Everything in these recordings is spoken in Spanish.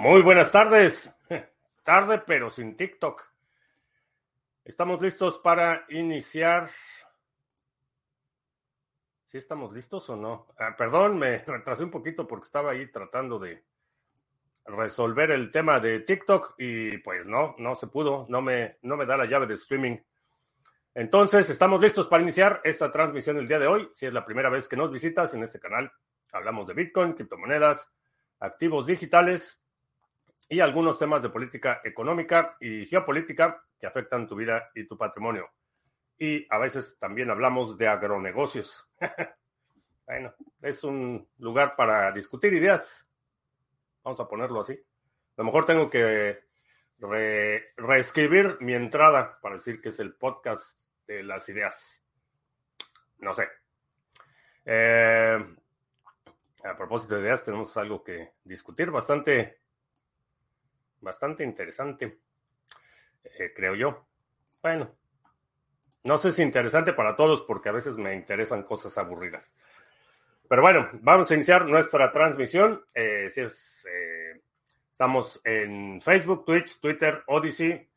Muy buenas tardes. Tarde, pero sin TikTok. Estamos listos para iniciar. ¿Sí estamos listos o no? Ah, perdón, me retrasé un poquito porque estaba ahí tratando de resolver el tema de TikTok y pues no, no se pudo, no me, no me da la llave de streaming. Entonces, estamos listos para iniciar esta transmisión del día de hoy. Si es la primera vez que nos visitas en este canal, hablamos de Bitcoin, criptomonedas, activos digitales y algunos temas de política económica y geopolítica que afectan tu vida y tu patrimonio. Y a veces también hablamos de agronegocios. bueno, es un lugar para discutir ideas. Vamos a ponerlo así. A lo mejor tengo que reescribir mi entrada para decir que es el podcast de las ideas. No sé. Eh, a propósito de ideas, tenemos algo que discutir bastante bastante interesante, eh, creo yo. Bueno, no sé si interesante para todos porque a veces me interesan cosas aburridas. Pero bueno, vamos a iniciar nuestra transmisión. Eh, si es, eh, estamos en Facebook, Twitch, Twitter, Odyssey,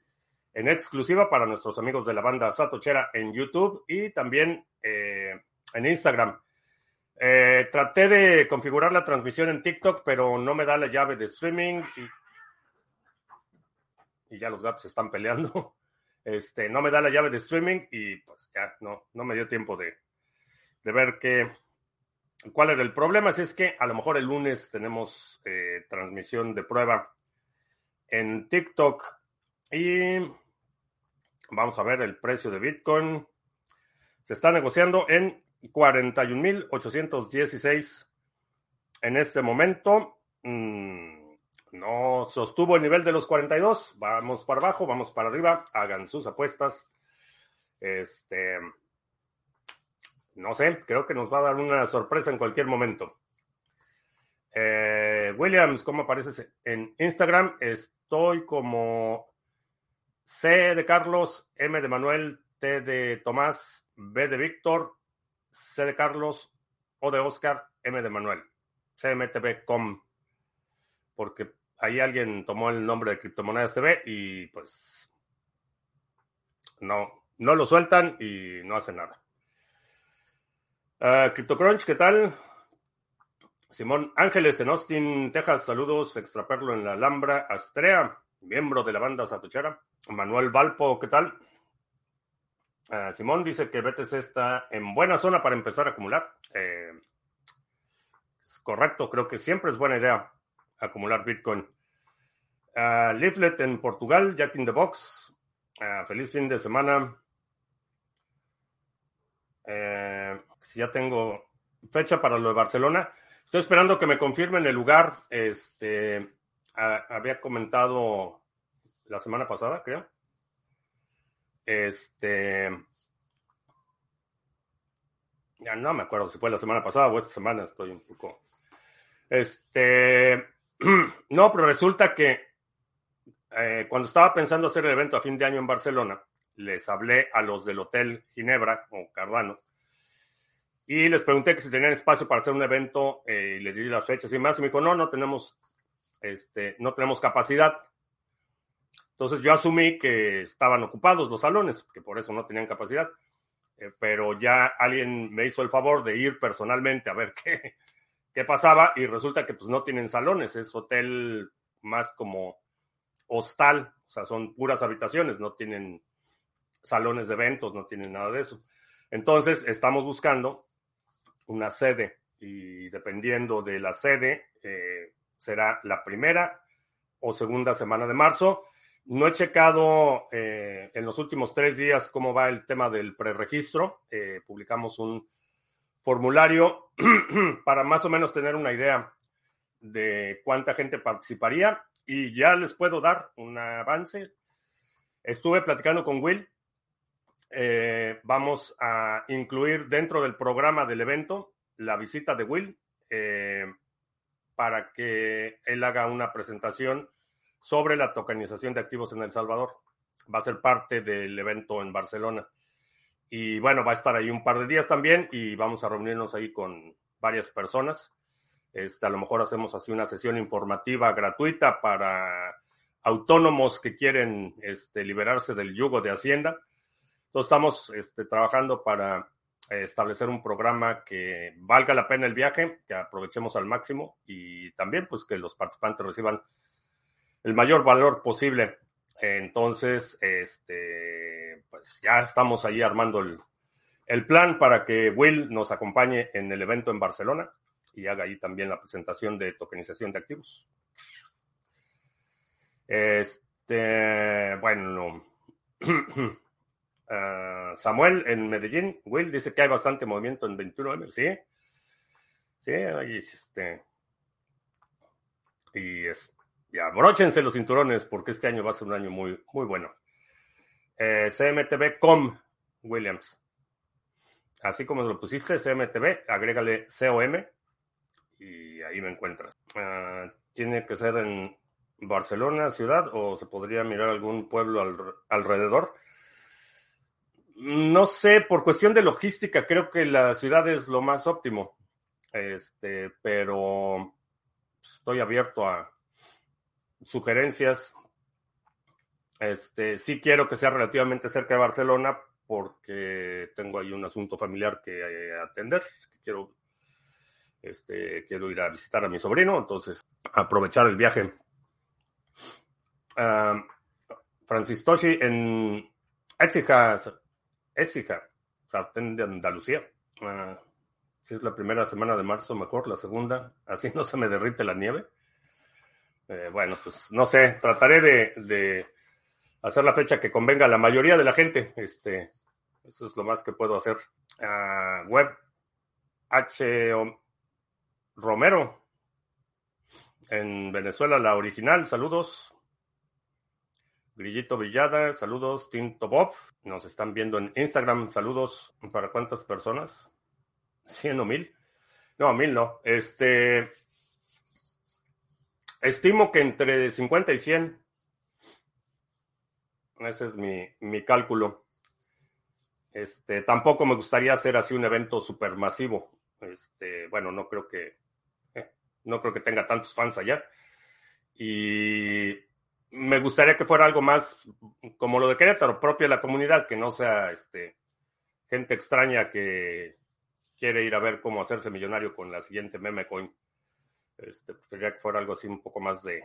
en exclusiva para nuestros amigos de la banda Satochera en YouTube y también en Instagram. traté de configurar la transmisión en TikTok, pero no me da la llave de streaming y ya los gatos están peleando. Este, no me da la llave de streaming y pues ya no, no me dio tiempo de, de ver qué, cuál era el problema. Así es que a lo mejor el lunes tenemos eh, transmisión de prueba en TikTok y vamos a ver el precio de Bitcoin. Se está negociando en 41.816 en este momento. Mm, no sostuvo el nivel de los 42. Vamos para abajo, vamos para arriba. Hagan sus apuestas. Este. No sé, creo que nos va a dar una sorpresa en cualquier momento. Eh, Williams, ¿cómo apareces en Instagram? Estoy como C de Carlos, M de Manuel, T de Tomás, B de Víctor, C de Carlos, O de Oscar, M de Manuel. CMTV.com. Porque ahí alguien tomó el nombre de Criptomonedas TV y pues no, no lo sueltan y no hacen nada. Uh, CryptoCrunch, ¿qué tal? Simón Ángeles en Austin, Texas, saludos, extraperlo en la Alhambra, Astrea, miembro de la banda Satuchera. Manuel Valpo, ¿qué tal? Uh, Simón dice que BTC está en buena zona para empezar a acumular. Eh, es correcto, creo que siempre es buena idea acumular Bitcoin. Uh, Leaflet en Portugal, Jack in the Box. Uh, feliz fin de semana. Eh, si ya tengo fecha para lo de Barcelona. Estoy esperando que me confirmen el lugar. Este había comentado la semana pasada, creo. Este. Ya no me acuerdo si fue la semana pasada o esta semana. Estoy un poco. Este. No, pero resulta que eh, cuando estaba pensando hacer el evento a fin de año en Barcelona, les hablé a los del Hotel Ginebra o Cardano y les pregunté que si tenían espacio para hacer un evento eh, y les di las fechas y más. Y me dijo, no, no tenemos, este, no tenemos capacidad. Entonces yo asumí que estaban ocupados los salones, que por eso no tenían capacidad. Eh, pero ya alguien me hizo el favor de ir personalmente a ver qué, qué pasaba y resulta que pues no tienen salones, es hotel más como hostal, o sea, son puras habitaciones, no tienen salones de eventos, no tienen nada de eso. Entonces, estamos buscando una sede y dependiendo de la sede, eh, será la primera o segunda semana de marzo. No he checado eh, en los últimos tres días cómo va el tema del preregistro. Eh, publicamos un formulario para más o menos tener una idea de cuánta gente participaría y ya les puedo dar un avance. Estuve platicando con Will. Eh, vamos a incluir dentro del programa del evento la visita de Will eh, para que él haga una presentación sobre la tokenización de activos en El Salvador. Va a ser parte del evento en Barcelona. Y bueno, va a estar ahí un par de días también y vamos a reunirnos ahí con varias personas Este, a lo mejor hacemos así una sesión informativa gratuita para autónomos que quieren este, liberarse del yugo de Hacienda. Entonces estamos este, trabajando para establecer un programa que valga la pena el viaje, que aprovechemos al máximo y también pues que los participantes reciban el mayor valor posible. Entonces, este, pues ya estamos ahí armando el, el plan para que Will nos acompañe en el evento en Barcelona y haga ahí también la presentación de tokenización de activos. Este, bueno, ah, Samuel en Medellín, Will dice que hay bastante movimiento en 21M, ¿sí? Sí, este. Y es, ya, abróchense los cinturones porque este año va a ser un año muy, muy bueno. Eh, CMTV.com, Williams. Así como lo pusiste, CMTV, agrégale COM y ahí me encuentras. Ah, ¿Tiene que ser en Barcelona, ciudad, o se podría mirar algún pueblo alrededor? No sé, por cuestión de logística, creo que la ciudad es lo más óptimo. Este, pero estoy abierto a sugerencias. Este, sí quiero que sea relativamente cerca de Barcelona porque tengo ahí un asunto familiar que eh, atender. Quiero este, quiero ir a visitar a mi sobrino, entonces aprovechar el viaje. Uh, Francis Toshi en Écija, Écija, sartén de Andalucía. Ah, si es la primera semana de marzo, mejor la segunda, así no se me derrite la nieve. Eh, bueno, pues no sé, trataré de, hacer la fecha que convenga a la mayoría de la gente. Este, eso es lo más que puedo hacer. Uh, web H Romero. En Venezuela, la original, saludos. Grillito Villada, saludos. Tinto Bob, nos están viendo en Instagram, saludos. ¿Para cuántas personas? ¿Cien o mil? No, mil no. Este. Estimo que entre 50 y 100. Ese es mi, mi cálculo. Este, tampoco me gustaría hacer así un evento supermasivo. Este, bueno, no creo que no creo que tenga tantos fans allá. Y me gustaría que fuera algo más como lo de Querétaro, propio de la comunidad, que no sea este, gente extraña que quiere ir a ver cómo hacerse millonario con la siguiente meme coin. Este, que fuera algo así un poco más de,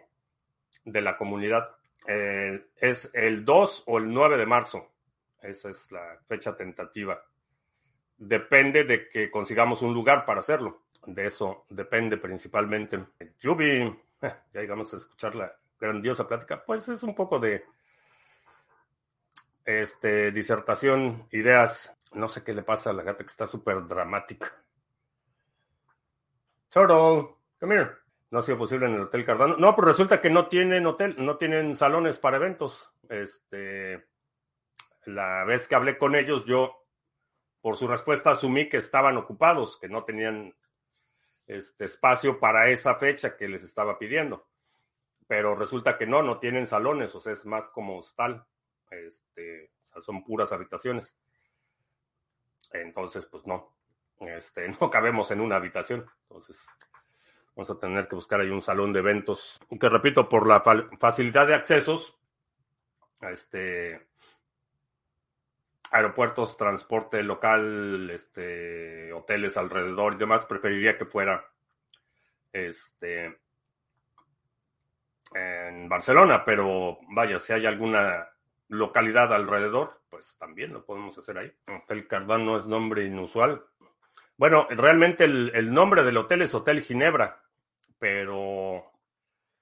de la comunidad. Eh, es el 2 o el 9 de marzo. Esa es la fecha tentativa. Depende de que consigamos un lugar para hacerlo de eso depende principalmente. Yubi, eh, ya llegamos a escuchar la grandiosa plática, pues es un poco de este, disertación, ideas. No sé qué le pasa a la gata que está súper dramática. Turtle, come here. No ha sido posible en el Hotel Cardano. No, pero resulta que no tienen hotel, no tienen salones para eventos. Este, la vez que hablé con ellos, yo, por su respuesta, asumí que estaban ocupados, que no tenían este espacio para esa fecha que les estaba pidiendo. Pero resulta que no, no tienen salones, o sea, es más como hostal. Este, o sea, son puras habitaciones. Entonces, pues no, este, no cabemos en una habitación. Entonces, vamos a tener que buscar ahí un salón de eventos. Que repito, por la facilidad de accesos, este, aeropuertos, transporte local, este, hoteles alrededor y demás, preferiría que fuera este, en Barcelona, pero vaya, si hay alguna localidad alrededor, pues también lo podemos hacer ahí. Hotel Cardano es nombre inusual. Bueno, realmente el, el nombre del hotel es Hotel Ginebra, pero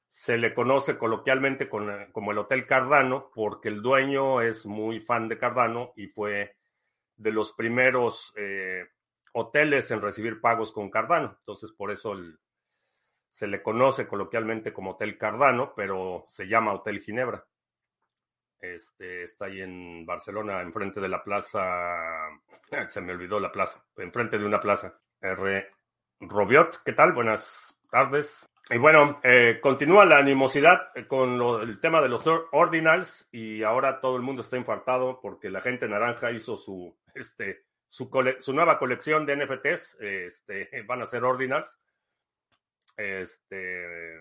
se le conoce coloquialmente eh, como el Hotel Cardano porque el dueño es muy fan de Cardano y fue de los primeros eh, hoteles en recibir pagos con Cardano. Entonces, por eso se le conoce coloquialmente como Hotel Cardano, pero se llama Hotel Ginebra. Este está ahí en Barcelona, enfrente de la plaza. Se me olvidó la plaza, enfrente de una plaza. R. Robiot, ¿qué tal? Buenas tardes. Y bueno, eh, continúa la animosidad eh, con el tema de los ordinals y ahora todo el mundo está infartado porque la gente naranja hizo su, este, su, nueva colección de NFTs, este, van a ser ordinals. Este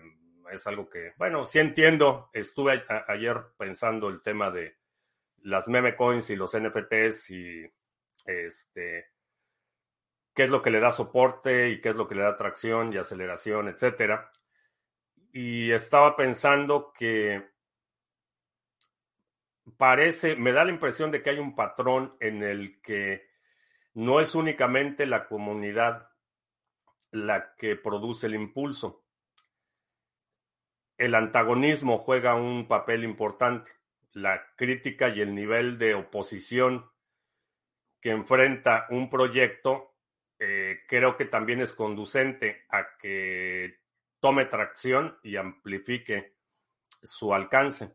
es algo que, bueno, sí entiendo. Estuve ayer pensando el tema de las meme coins y los NFTs y este qué es lo que le da soporte y qué es lo que le da tracción y aceleración, etcétera. Y estaba pensando que parece, me da la impresión de que hay un patrón en el que no es únicamente la comunidad la que produce el impulso. El antagonismo juega un papel importante. La crítica y el nivel de oposición que enfrenta un proyecto eh, creo que también es conducente a que tome tracción y amplifique su alcance.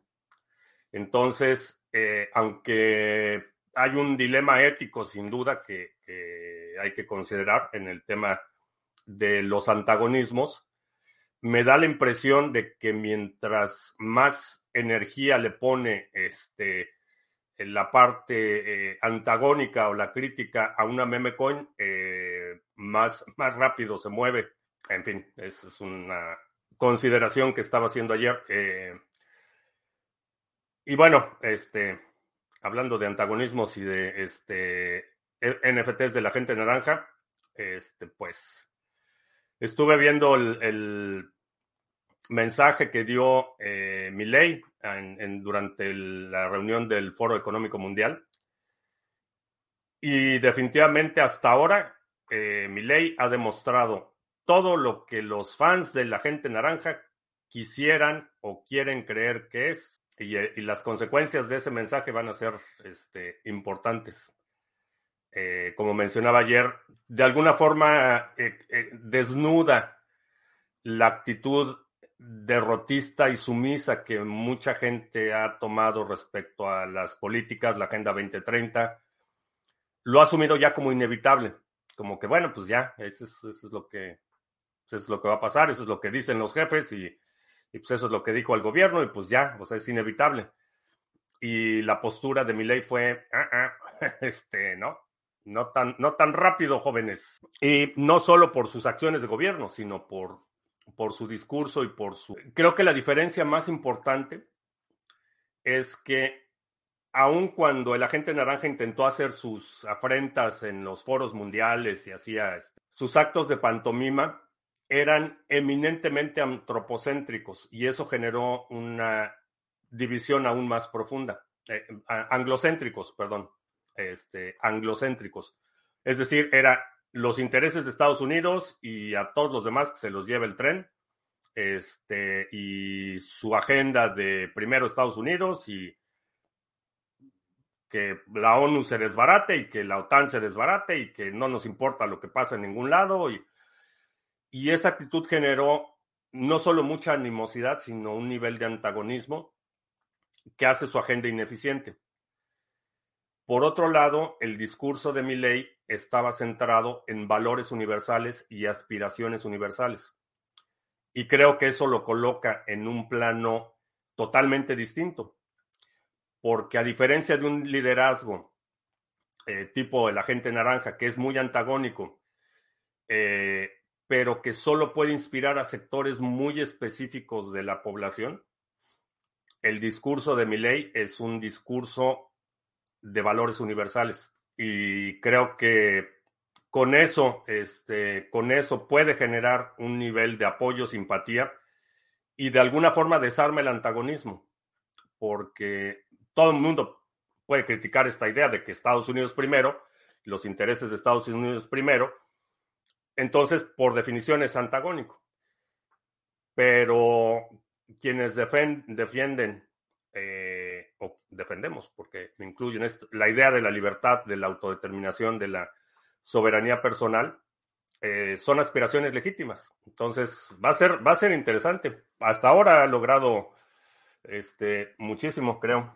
Entonces, eh, aunque hay un dilema ético sin duda que, hay que considerar en el tema de los antagonismos, me da la impresión de que mientras más energía le pone este, la parte eh, antagónica o la crítica a una meme coin, eh, más, más rápido se mueve. En fin, es, es una consideración que estaba haciendo ayer. Y bueno, este, hablando de antagonismos y de este NFTs de la gente naranja, este, pues estuve viendo el, mensaje que dio eh, Milei en, durante la reunión del Foro Económico Mundial. Y definitivamente hasta ahora, eh, Milei ha demostrado todo lo que los fans de la gente naranja quisieran o quieren creer que es y, las consecuencias de ese mensaje van a ser este, importantes. Eh, como mencionaba ayer, de alguna forma eh, eh, desnuda la actitud derrotista y sumisa que mucha gente ha tomado respecto a las políticas, la Agenda 2030, lo ha asumido ya como inevitable, como que bueno, pues ya, eso es, lo que eso es lo que va a pasar, eso es lo que dicen los jefes y y pues eso es lo que dijo el gobierno y pues ya, o sea, es inevitable. Y la postura de mi ley fue, ah, ah, este, no, no tan, no tan rápido, jóvenes. Y no solo por sus acciones de gobierno, sino por, por su discurso y por su... Creo que la diferencia más importante es que aun cuando el agente naranja intentó hacer sus afrentas en los foros mundiales y hacía este, sus actos de pantomima, eran eminentemente antropocéntricos y eso generó una división aún más profunda. Eh, anglocéntricos, perdón, este, anglocéntricos. Es decir, era los intereses de Estados Unidos y a todos los demás que se los lleve el tren, este, y su agenda de primero Estados Unidos y que la ONU se desbarate y que la OTAN se desbarate y que no nos importa lo que pasa en ningún lado y y esa actitud generó no solo mucha animosidad, sino un nivel de antagonismo que hace su agenda ineficiente. Por otro lado, el discurso de Milley estaba centrado en valores universales y aspiraciones universales. Y creo que eso lo coloca en un plano totalmente distinto. Porque a diferencia de un liderazgo eh, tipo el agente naranja, que es muy antagónico, eh, pero que solo puede inspirar a sectores muy específicos de la población. El discurso de Milley es un discurso de valores universales y creo que con eso, este, con eso puede generar un nivel de apoyo, simpatía y de alguna forma desarma el antagonismo, porque todo el mundo puede criticar esta idea de que Estados Unidos primero, los intereses de Estados Unidos primero, entonces, por definición es antagónico. Pero quienes defienden eh, defendemos, porque me incluyen la idea de la libertad, de la autodeterminación, de la soberanía personal, eh, son aspiraciones legítimas. Entonces, va a ser, va a ser interesante. Hasta ahora ha logrado este, muchísimo, creo,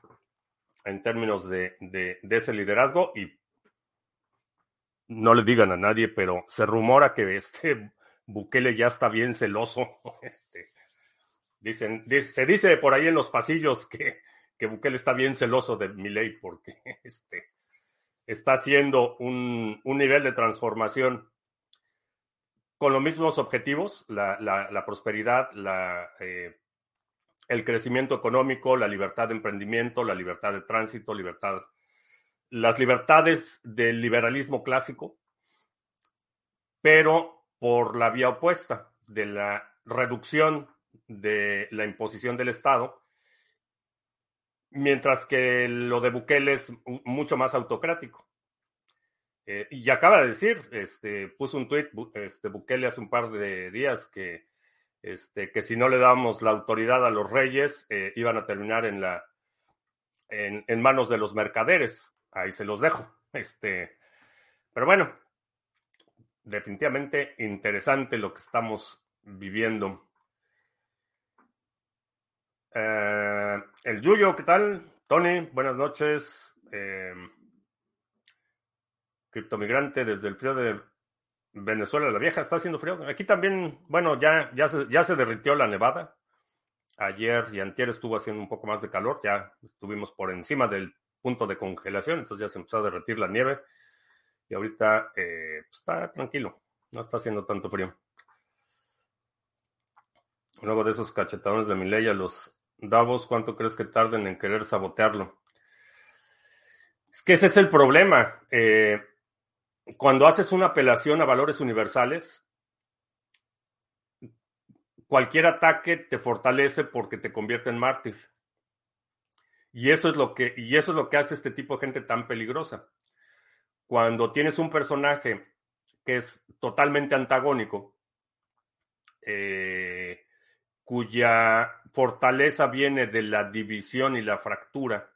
en términos de, de, de ese liderazgo y no le digan a nadie, pero se rumora que este Bukele ya está bien celoso. Este, dicen, se dice por ahí en los pasillos que, que Bukele está bien celoso de Milei porque este, está haciendo un, un nivel de transformación con los mismos objetivos, la, la, prosperidad, la, eh, el crecimiento económico, la libertad de emprendimiento, la libertad de tránsito, libertad, las libertades del liberalismo clásico, pero por la vía opuesta de la reducción de la imposición del Estado, mientras que lo de Bukele es mucho más autocrático. Eh, y acaba de decir, este, puso un tuit, este, Bukele hace un par de días que, este, que si no le damos la autoridad a los reyes, eh, iban a terminar en, la, en, en, manos de los mercaderes. Ahí se los dejo. Este, pero bueno, definitivamente interesante lo que estamos viviendo. Eh, el Yuyo, ¿qué tal? Tony, buenas noches. Eh, criptomigrante desde el frío de Venezuela, la vieja, está haciendo frío. Aquí también, bueno, ya, ya, se, ya se derritió la nevada. Ayer y antier estuvo haciendo un poco más de calor, ya estuvimos por encima del punto de congelación, entonces ya se empezó a derretir la nieve. Y ahorita eh, pues, está tranquilo, no está haciendo tanto frío. Luego de esos cachetadones de Miley a los Davos, ¿cuánto crees que tarden en querer sabotearlo? Es que ese es el problema. Eh, cuando haces una apelación a valores universales, cualquier ataque te fortalece porque te convierte en mártir. Y eso es lo que, y eso es lo que hace este tipo de gente tan peligrosa. Cuando tienes un personaje que es totalmente antagónico, eh, cuya fortaleza viene de la división y la fractura,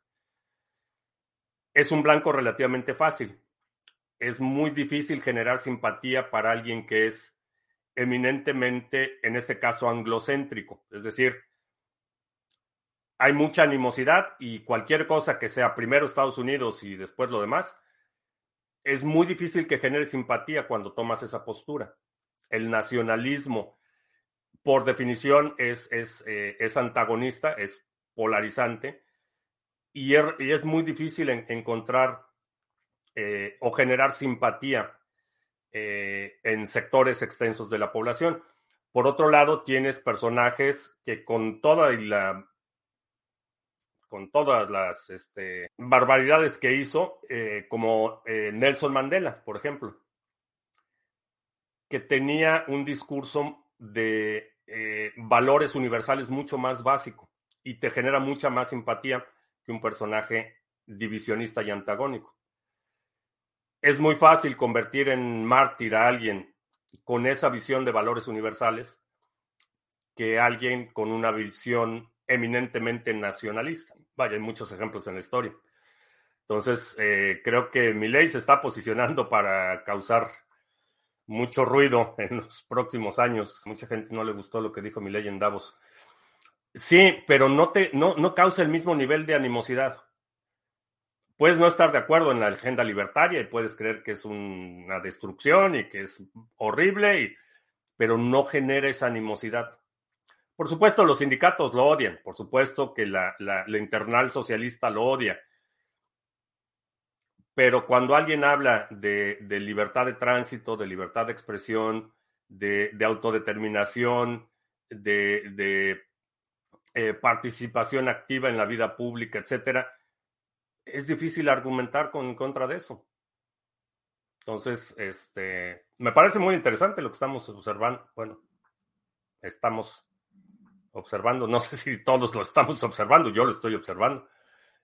es un blanco relativamente fácil es muy difícil generar simpatía para alguien que es eminentemente, en este caso, anglocéntrico. Es decir, hay mucha animosidad y cualquier cosa que sea primero Estados Unidos y después lo demás, es muy difícil que genere simpatía cuando tomas esa postura. El nacionalismo, por definición, es, es, eh, es antagonista, es polarizante y er, es, muy difícil encontrar eh, o generar simpatía eh, en sectores extensos de la población. Por otro lado, tienes personajes que con con todas las este, barbaridades que hizo, como Nelson Mandela, por ejemplo, que tenía un discurso de valores universales mucho más básico y te genera mucha más simpatía que un personaje divisionista y antagónico es muy fácil convertir en mártir a alguien con esa visión de valores universales que alguien con una visión eminentemente nacionalista. Vaya, hay muchos ejemplos en la historia. Entonces, eh, creo que ley se está posicionando para causar mucho ruido en los próximos años. Mucha gente no le gustó lo que dijo ley en Davos. Sí, pero no, te, no, no causa el mismo nivel de animosidad puedes no estar de acuerdo en la agenda libertaria y puedes creer que es una destrucción y que es horrible, pero no genera esa animosidad. Por supuesto, los sindicatos lo odian, por supuesto que la, internal socialista lo odia, pero cuando alguien habla de, libertad de tránsito, de libertad de expresión, de, autodeterminación, de, eh, participación activa en la vida pública, etcétera, es difícil argumentar con, en contra de eso. Entonces, este, me parece muy interesante lo que estamos observando. Bueno, estamos observando, no sé si todos lo estamos observando, yo lo estoy observando,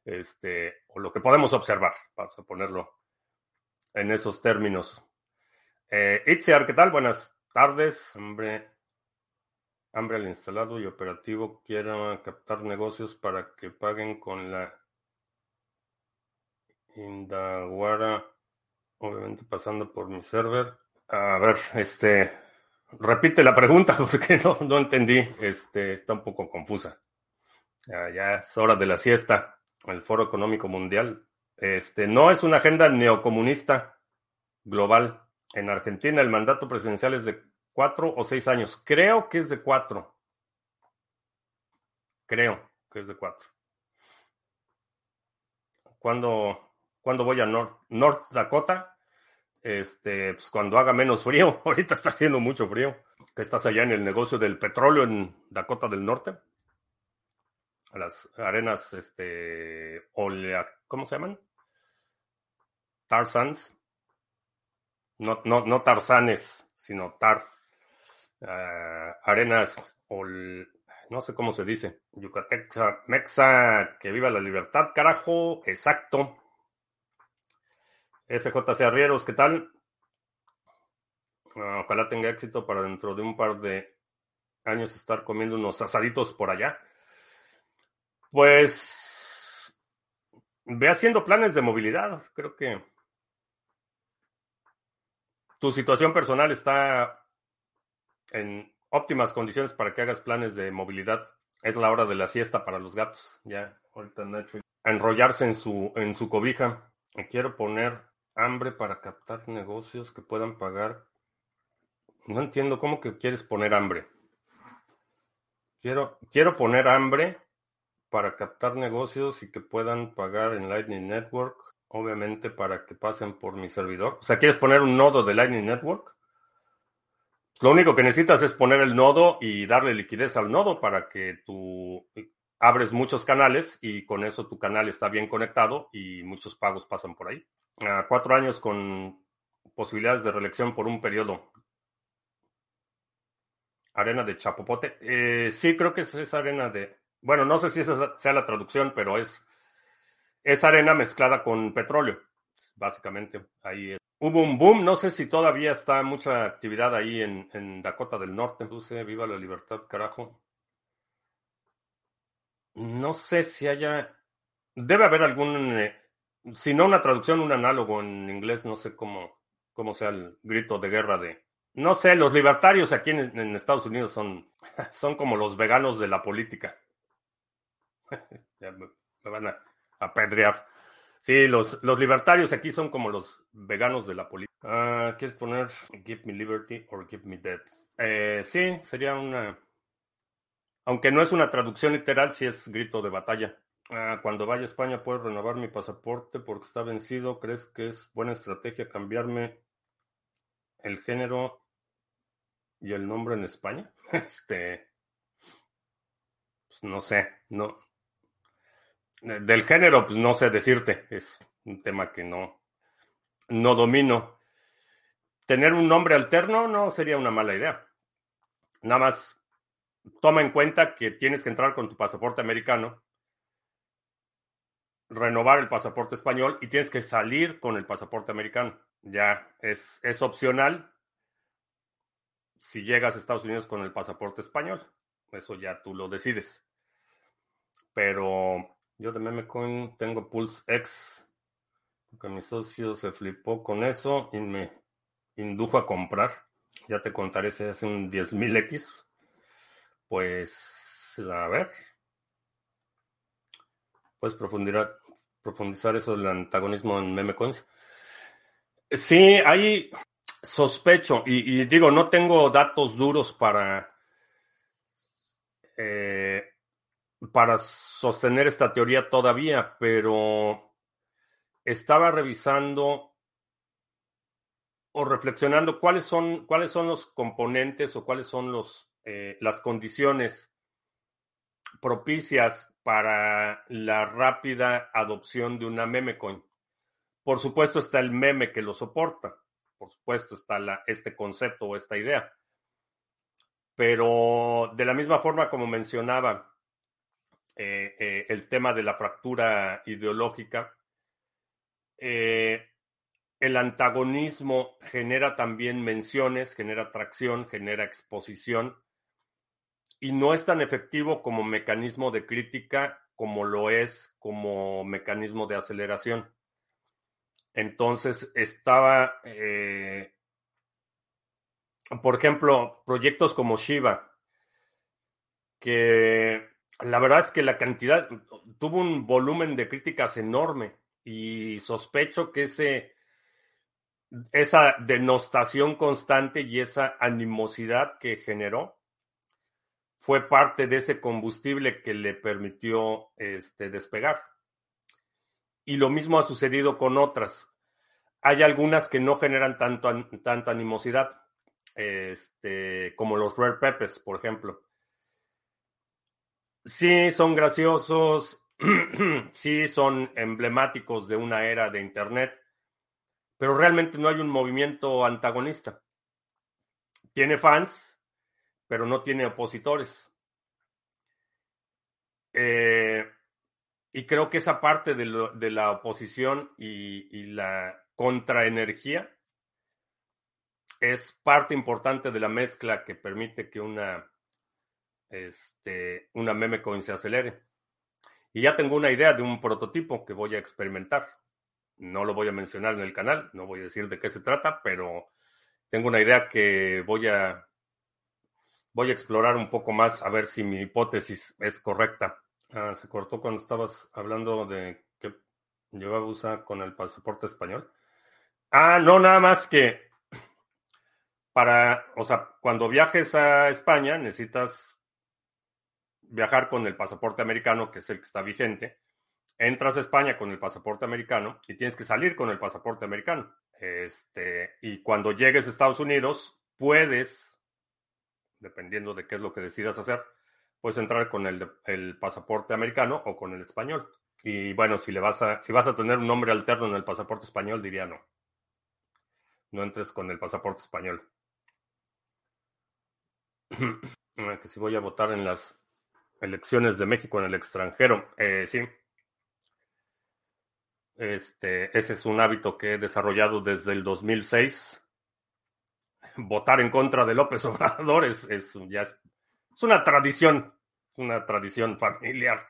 este, o lo que podemos observar, vamos a ponerlo en esos términos. Eh, ¿qué tal? Buenas tardes. Hambre, hambre al instalado y operativo quiera captar negocios para que paguen con la Indaguara, obviamente pasando por mi server. A ver, este, repite la pregunta porque no, no entendí. Este, está un poco confusa. Ya, ya es hora de la siesta. El Foro Económico Mundial. Este, no es una agenda neocomunista global. En Argentina el mandato presidencial es de cuatro o seis años. Creo que es de cuatro. Creo que es de cuatro. Cuando cuando voy a North, Dakota, este, pues cuando haga menos frío. Ahorita está haciendo mucho frío. Que estás allá en el negocio del petróleo en Dakota del Norte. Las arenas, este, olea, ¿cómo se llaman? Tarzans. No, no, no tarzanes, sino tar. Ah, arenas, ol, no sé cómo se dice. Yucateca, Mexa, que viva la libertad, carajo. Exacto. FJC Arrieros, ¿qué tal? Uh, ojalá tenga éxito para dentro de un par de años estar comiendo unos asaditos por allá. Pues ve haciendo planes de movilidad. Creo que tu situación personal está en óptimas condiciones para que hagas planes de movilidad. Es la hora de la siesta para los gatos. Ya, ahorita Nacho. enrollarse en su, en su cobija. Quiero poner hambre para captar negocios que puedan pagar. No entiendo cómo que quieres poner hambre. Quiero, quiero poner hambre para captar negocios y que puedan pagar en Lightning Network, obviamente para que pasen por mi servidor. O sea, ¿quieres poner un nodo de Lightning Network? Lo único que necesitas es poner el nodo y darle liquidez al nodo para que tú abres muchos canales y con eso tu canal está bien conectado y muchos pagos pasan por ahí cuatro años con posibilidades de reelección por un periodo. Arena de Chapopote. Eh, sí, creo que es esa arena de. Bueno, no sé si esa sea la traducción, pero es, es arena mezclada con petróleo. Básicamente, ahí es. Hubo un boom, no sé si todavía está mucha actividad ahí en, en Dakota del Norte. Puse Viva la libertad, carajo. No sé si haya. Debe haber algún eh, si no una traducción, un análogo en inglés, no sé cómo, cómo sea el grito de guerra de... No sé, los libertarios aquí en, Estados Unidos son, son como los veganos de la política. ya me, van a apedrear. Sí, los, libertarios aquí son como los veganos de la política. Ah, ¿Quieres poner Give me liberty or give me death? Eh, sí, sería una... Aunque no es una traducción literal, sí es grito de batalla. Ah, cuando vaya a España puedo renovar mi pasaporte porque está vencido. ¿Crees que es buena estrategia cambiarme el género y el nombre en España? Este, pues no sé, no. Del género, pues no sé decirte. Es un tema que no, no domino. Tener un nombre alterno no sería una mala idea. Nada más toma en cuenta que tienes que entrar con tu pasaporte americano renovar el pasaporte español y tienes que salir con el pasaporte americano. Ya es, es opcional si llegas a Estados Unidos con el pasaporte español. Eso ya tú lo decides. Pero yo de Memecoin tengo Pulse X. Porque mi socio se flipó con eso y me indujo a comprar. Ya te contaré si hace un 10.000X. Pues, a ver, ¿Puedes profundizar, profundizar eso del antagonismo en memecoins? Sí, hay sospecho, y, digo, no tengo datos duros para, eh, para sostener esta teoría todavía, pero estaba revisando o reflexionando cuáles son, cuáles son los componentes o cuáles son los, eh, las condiciones propicias para la rápida adopción de una meme coin. Por supuesto está el meme que lo soporta, por supuesto está este concepto o esta idea. Pero de la misma forma como mencionaba eh, eh, el tema de la fractura ideológica, eh, el antagonismo genera también menciones, genera atracción, genera exposición y no es tan efectivo como mecanismo de crítica como lo es como mecanismo de aceleración. Entonces estaba, por ejemplo, proyectos como Shiva, que la verdad es que la cantidad tuvo un volumen de críticas enorme y sospecho que ese, esa denostación constante y esa animosidad que generó fue parte de ese combustible que le permitió este, despegar. Y lo mismo ha sucedido con otras. hay algunas que no generan tanto, tanta animosidad, este, como los Rare Peppers, por ejemplo. Sí, son graciosos, sí, son emblemáticos de una era de Internet, pero realmente no hay un movimiento antagonista. Tiene fans, pero no tiene opositores. Eh, y creo que esa parte de, la oposición y, y la contraenergía es parte importante de la mezcla que permite que una, este, una meme coin se acelere. Y ya tengo una idea de un prototipo que voy a experimentar. No lo voy a mencionar en el canal, no voy a decir de qué se trata, pero tengo una idea que voy a voy a explorar un poco más a ver si mi hipótesis es correcta. Ah, se cortó cuando estabas hablando de que llevaba USA con el pasaporte español. Ah, no, nada más que para, o sea, cuando viajes a España necesitas viajar con el pasaporte americano, que es el que está vigente. Entras a España con el pasaporte americano y tienes que salir con el pasaporte americano. Este, y cuando llegues a Estados Unidos, puedes, dependiendo de qué es lo que decidas hacer, puedes entrar con el, el pasaporte americano o con el español. Y bueno, si le vas a, si vas a tener un nombre alterno en el pasaporte español, diría no. No entres con el pasaporte español. que si voy a votar en las elecciones de México en el extranjero. Eh, sí. Este, ese es un hábito que he desarrollado desde el 2006. Votar en contra de López Obrador es, ya es, una tradición, una tradición familiar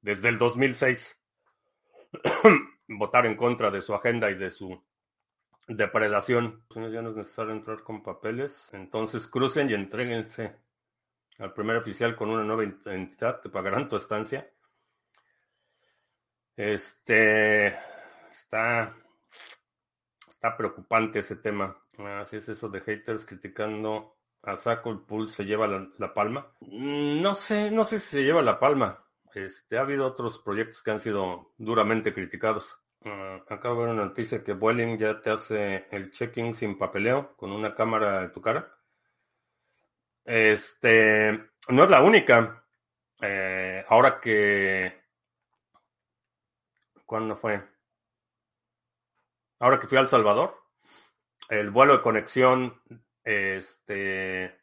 desde el 2006. Votar en contra de su agenda y de su depredación. Ya no es necesario entrar con papeles. Entonces crucen y entréguense al primer oficial con una nueva entidad, te pagarán tu estancia. Este está, está preocupante ese tema. Así es eso de haters criticando a Saco el Pool se lleva la, palma. Mm, no sé, no sé si se lleva la palma. Este, ha habido otros proyectos que han sido duramente criticados. Uh, acabo de ver una noticia que Vueling ya te hace el checking sin papeleo con una cámara en tu cara. Este, no es la única. Eh, ahora que... ¿Cuándo fue? Ahora que fui a El Salvador, el vuelo de conexión este,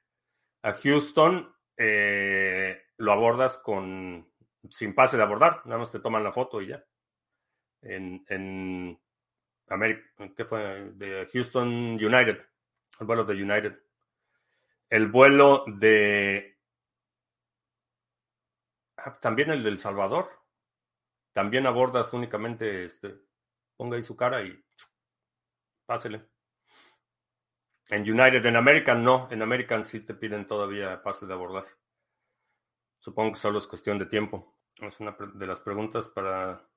a Houston eh, lo abordas con sin pase de abordar, nada más te toman la foto y ya. En, en América, ¿qué fue? De Houston United, el vuelo de United el vuelo de... Ah, también el del Salvador. También abordas únicamente, este, ponga ahí su cara y pásele. En United, en American no, en American sí te piden todavía pase de abordar. Supongo que solo es cuestión de tiempo. Es una de las preguntas para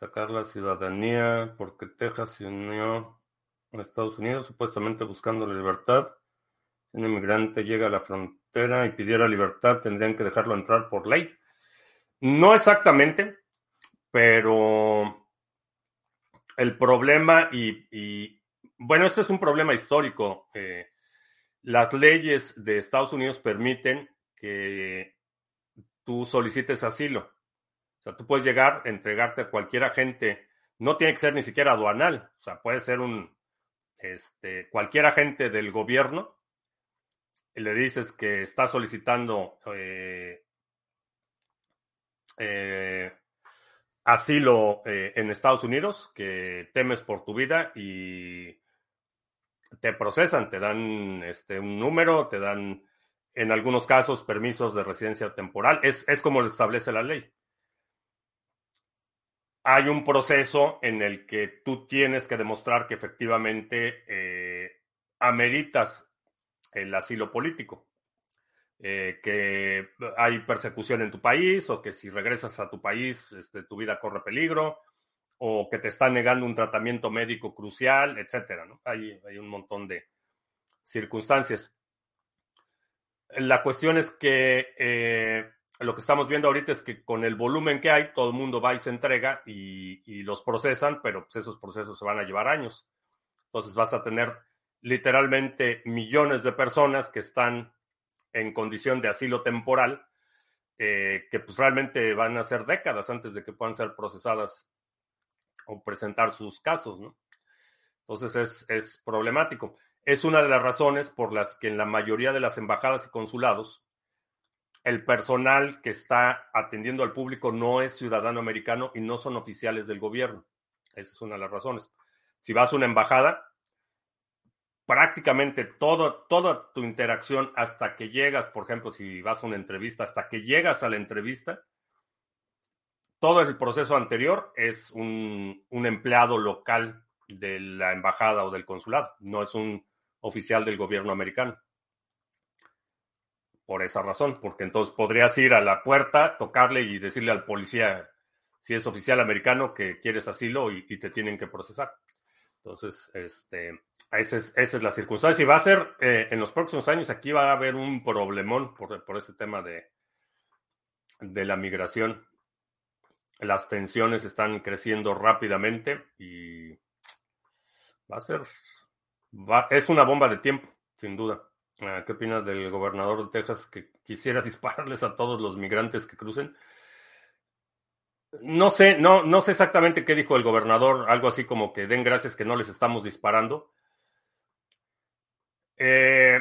sacar la ciudadanía, porque Texas se unió a Estados Unidos supuestamente buscando la libertad un inmigrante llega a la frontera y pidiera libertad, tendrían que dejarlo entrar por ley. No exactamente, pero el problema y, bueno, este es un problema histórico. Eh, las leyes de Estados Unidos permiten que tú solicites asilo. O sea, tú puedes llegar, entregarte a cualquier agente, no tiene que ser ni siquiera aduanal, o sea, puede ser un, este, cualquier agente del gobierno le dices que está solicitando eh, eh, asilo eh, en Estados Unidos, que temes por tu vida y te procesan, te dan este, un número, te dan en algunos casos permisos de residencia temporal. Es, es como lo establece la ley. Hay un proceso en el que tú tienes que demostrar que efectivamente ameritas el asilo político. Eh, que hay persecución en tu país o que si regresas a tu país este, tu vida corre peligro o que te están negando un tratamiento médico crucial, etcétera. Hay, un montón de circunstancias. La cuestión es que eh, lo que estamos viendo ahorita es que con el volumen que hay, todo el mundo va y se entrega y, y los procesan, pero pues esos procesos se van a llevar años. Entonces vas a tener literalmente millones de personas que están en condición de asilo temporal, eh, que pues realmente van a ser décadas antes de que puedan ser procesadas o presentar sus casos, ¿no? Entonces es, es problemático. Es una de las razones por las que en la mayoría de las embajadas y consulados, el personal que está atendiendo al público no es ciudadano americano y no son oficiales del gobierno. Esa es una de las razones. Si vas a una embajada, prácticamente todo, toda tu interacción hasta que llegas, por ejemplo, si vas a una entrevista, hasta que llegas a la entrevista, todo el proceso anterior es un, un empleado local de la embajada o del consulado, no es un oficial del gobierno americano. Por esa razón, porque entonces podrías ir a la puerta, tocarle y decirle al policía, si es oficial americano, que quieres asilo y, te tienen que procesar. Entonces, este, esa es, la circunstancia. Y va a ser, eh, en los próximos años, aquí va a haber un problemón por, ese tema de, la migración. Las tensiones están creciendo rápidamente y va a ser es una bomba de tiempo, sin duda. Ah, ¿Qué opinas del gobernador de Texas que quisiera dispararles a todos los migrantes que crucen? No sé, no, no sé exactamente qué dijo el gobernador, algo así como que den gracias que no les estamos disparando. Eh,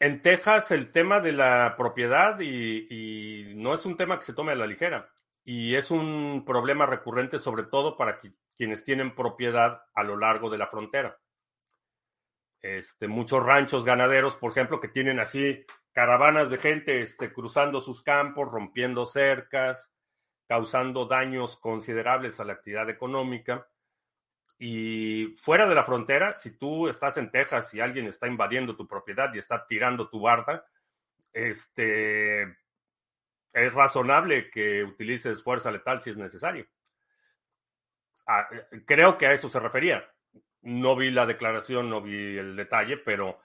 en Texas el tema de la propiedad y, no es un tema que se tome a la ligera y es un problema recurrente sobre todo para quienes tienen propiedad a lo largo de la frontera este, muchos ranchos ganaderos, por ejemplo, que tienen así caravanas de gente este, cruzando sus campos, rompiendo cercas, causando daños considerables a la actividad económica. Y fuera de la frontera, si tú estás en Texas y alguien está invadiendo tu propiedad y está tirando tu barda, este, es razonable que utilices fuerza letal si es necesario. Ah, creo que a eso se refería. No vi la declaración, no vi el detalle, pero,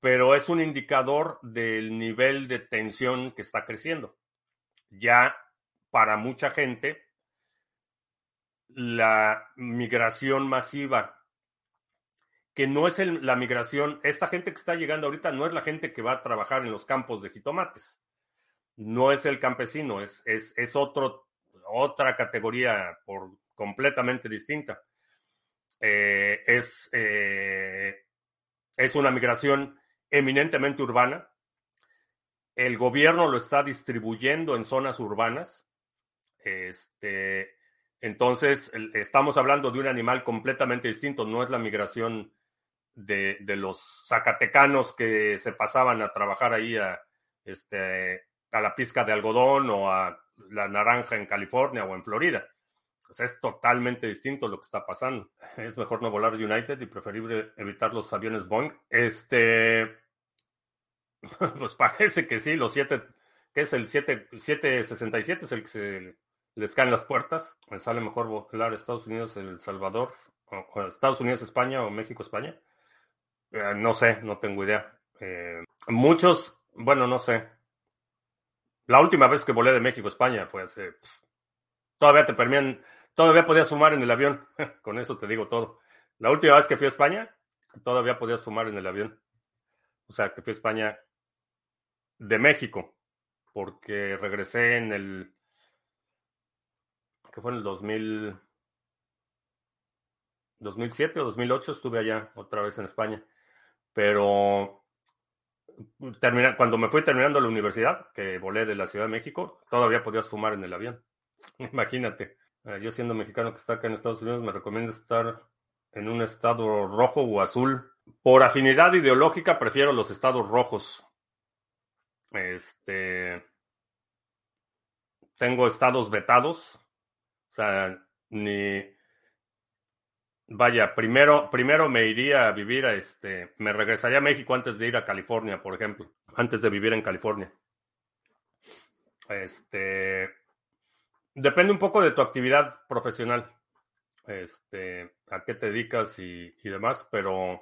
pero es un indicador del nivel de tensión que está creciendo. Ya para mucha gente, la migración masiva, que no es la migración, esta gente que está llegando ahorita no es la gente que va a trabajar en los campos de jitomates, no es el campesino, es, es, es otro, otra categoría por completamente distinta. Eh, es, eh, es una migración eminentemente urbana. El gobierno lo está distribuyendo en zonas urbanas. Este, entonces, estamos hablando de un animal completamente distinto. No es la migración de, los zacatecanos que se pasaban a trabajar ahí a, este, a la pizca de algodón o a la naranja en California o en Florida pues es totalmente distinto lo que está pasando. Es mejor no volar United y preferible evitar los aviones Boeing. Este, pues parece que sí, los 7, que es el 7, 767 es el que se les caen las puertas. Me sale mejor volar Estados Unidos, El Salvador, o, Estados Unidos, España o México, España. Eh, no sé, no tengo idea. Eh, muchos, bueno, no sé. La última vez que volé de México a España fue hace Todavía te permitían, todavía podías fumar en el avión. Con eso te digo todo. La última vez que fui a España, todavía podías fumar en el avión. O sea, que fui a España de México, porque regresé en el, que fue en el 2000, 2007 o 2008, estuve allá otra vez en España. Pero termina, cuando me fui terminando la universidad, que volé de la Ciudad de México, todavía podías fumar en el avión. Imagínate, eh, yo siendo mexicano que está acá en Estados Unidos, me recomienda estar en un estado rojo o azul. Por afinidad ideológica, prefiero los estados rojos. Este. Tengo estados vetados. O sea, ni. Vaya, primero, primero me iría a vivir a este. Me regresaría a México antes de ir a California, por ejemplo. Antes de vivir en California. Este. Depende un poco de tu actividad profesional, este, a qué te dedicas y, y demás, pero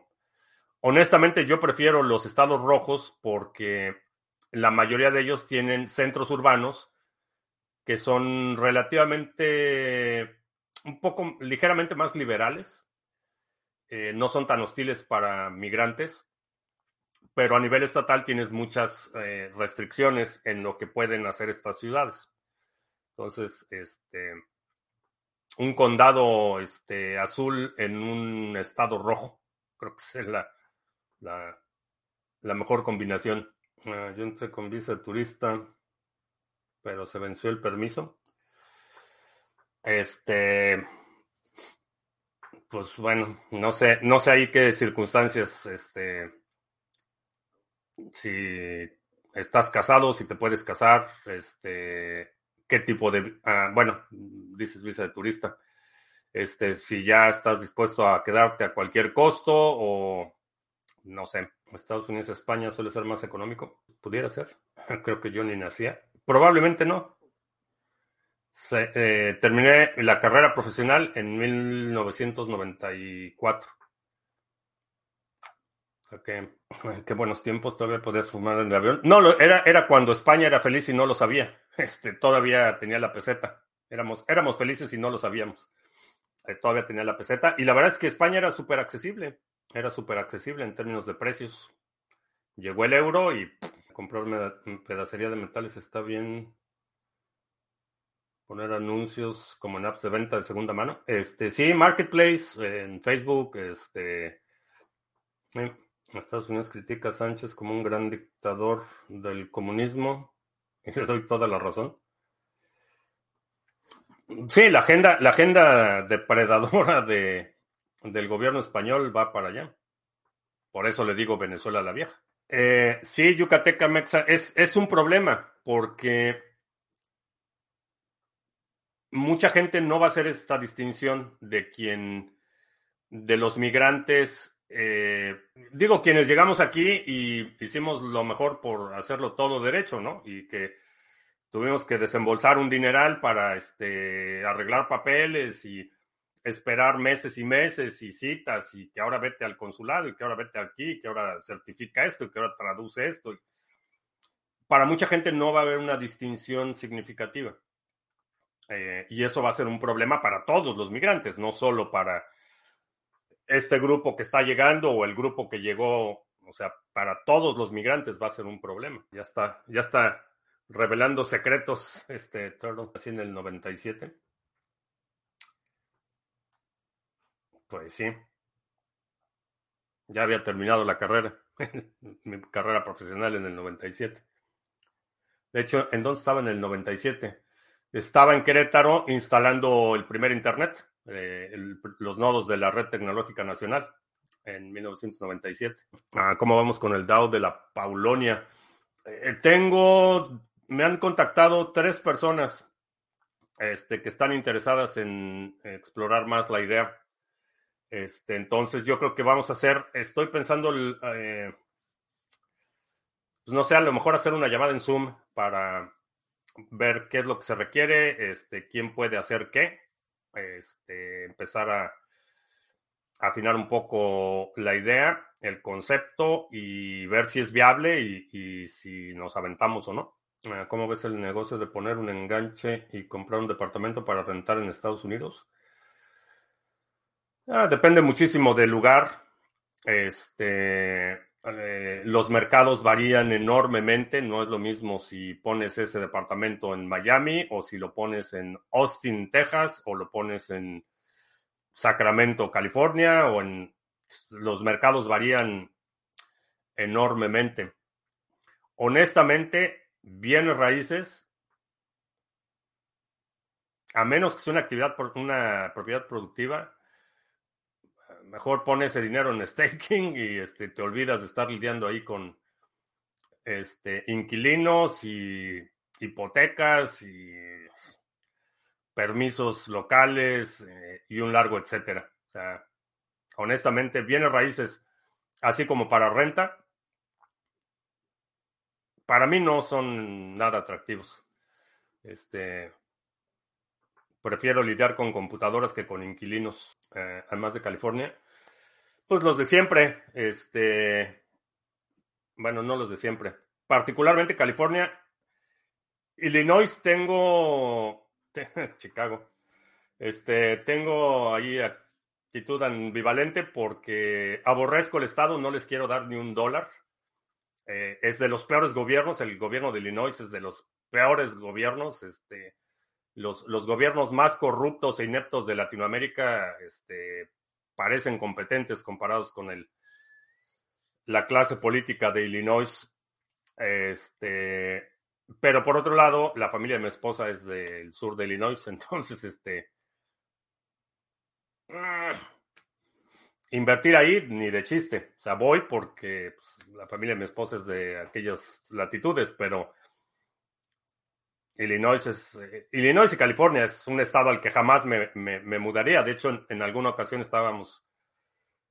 honestamente yo prefiero los estados rojos porque la mayoría de ellos tienen centros urbanos que son relativamente un poco ligeramente más liberales. eh, no son tan hostiles para migrantes, pero a nivel estatal tienes muchas eh, restricciones en lo que pueden hacer estas ciudades. Entonces, este, un condado este, azul en un estado rojo, creo que es la, la, mejor combinación. Ah, yo entré con visa turista, pero se venció el permiso. Este, pues bueno, no sé, no sé ahí qué circunstancias, este, si estás casado, si te puedes casar, este, qué tipo de, ah, bueno, dices visa de turista, este, si ya estás dispuesto a quedarte a cualquier costo o, no sé, Estados Unidos, España suele ser más económico, pudiera ser, creo que yo ni nacía, probablemente no. Eh, terminé la carrera profesional en 1994. Okay. Qué buenos tiempos, todavía podías fumar en el avión. No, era, era cuando España era feliz y no lo sabía. Este, todavía tenía la peseta. Éramos, éramos felices y no lo sabíamos. Eh, todavía tenía la peseta. Y la verdad es que España era súper accesible. Era súper accesible en términos de precios. Llegó el euro y comprar pedacería de metales está bien. Poner anuncios como en apps de venta de segunda mano. Este, sí, Marketplace, en Facebook, este. Eh, Estados Unidos critica a Sánchez como un gran dictador del comunismo y le doy toda la razón. Sí, la agenda, la agenda depredadora de, del gobierno español va para allá. Por eso le digo Venezuela la vieja. Eh, sí, Yucateca Mexa es, es un problema porque mucha gente no va a hacer esta distinción de quien, de los migrantes eh, digo, quienes llegamos aquí y hicimos lo mejor por hacerlo todo derecho, ¿no? Y que tuvimos que desembolsar un dineral para este, arreglar papeles y esperar meses y meses y citas y que ahora vete al consulado y que ahora vete aquí, y que ahora certifica esto y que ahora traduce esto. Para mucha gente no va a haber una distinción significativa. Eh, y eso va a ser un problema para todos los migrantes, no solo para este grupo que está llegando o el grupo que llegó, o sea, para todos los migrantes va a ser un problema. Ya está, ya está revelando secretos este Turtle, así en el 97. Pues sí. Ya había terminado la carrera, mi carrera profesional en el 97. De hecho, ¿en dónde estaba en el 97? Estaba en Querétaro instalando el primer Internet. Eh, los nodos de la Red Tecnológica Nacional en 1997. Ah, ¿Cómo vamos con el DAO de la Paulonia? Eh, tengo, me han contactado tres personas este, que están interesadas en explorar más la idea. Este, entonces yo creo que vamos a hacer, estoy pensando, eh, pues no sé, a lo mejor hacer una llamada en Zoom para ver qué es lo que se requiere, este, quién puede hacer qué este, empezar a afinar un poco la idea, el concepto y ver si es viable y, si nos aventamos o no. Ah, ¿Cómo ves el negocio de poner un enganche y comprar un departamento para rentar en Estados Unidos? Ah, depende muchísimo del lugar. Este, eh, los mercados varían enormemente, no es lo mismo si pones ese departamento en Miami o si lo pones en Austin, Texas o lo pones en Sacramento, California o en los mercados varían enormemente. Honestamente, bienes raíces, a menos que sea una actividad, una propiedad productiva, mejor pone ese dinero en staking y este, te olvidas de estar lidiando ahí con este, inquilinos y hipotecas y permisos locales eh, y un largo etcétera. O sea, honestamente, bienes raíces, así como para renta, para mí no son nada atractivos. Este, prefiero lidiar con computadoras que con inquilinos, eh, además de California. Pues los de siempre, este, bueno, no los de siempre, particularmente California, Illinois tengo, Chicago, este, tengo ahí actitud ambivalente porque aborrezco el Estado, no les quiero dar ni un dólar. Eh, es de los peores gobiernos, el gobierno de Illinois es de los peores gobiernos, este, los, los gobiernos más corruptos e ineptos de Latinoamérica este, parecen competentes comparados con el, la clase política de Illinois. Este, pero por otro lado, la familia de mi esposa es del sur de Illinois, entonces, este, mm, invertir ahí ni de chiste. O sea, voy porque pues, la familia de mi esposa es de aquellas latitudes, pero Illinois es eh, Illinois y California es un estado al que jamás me, me, mudaría. De hecho, en, alguna ocasión estábamos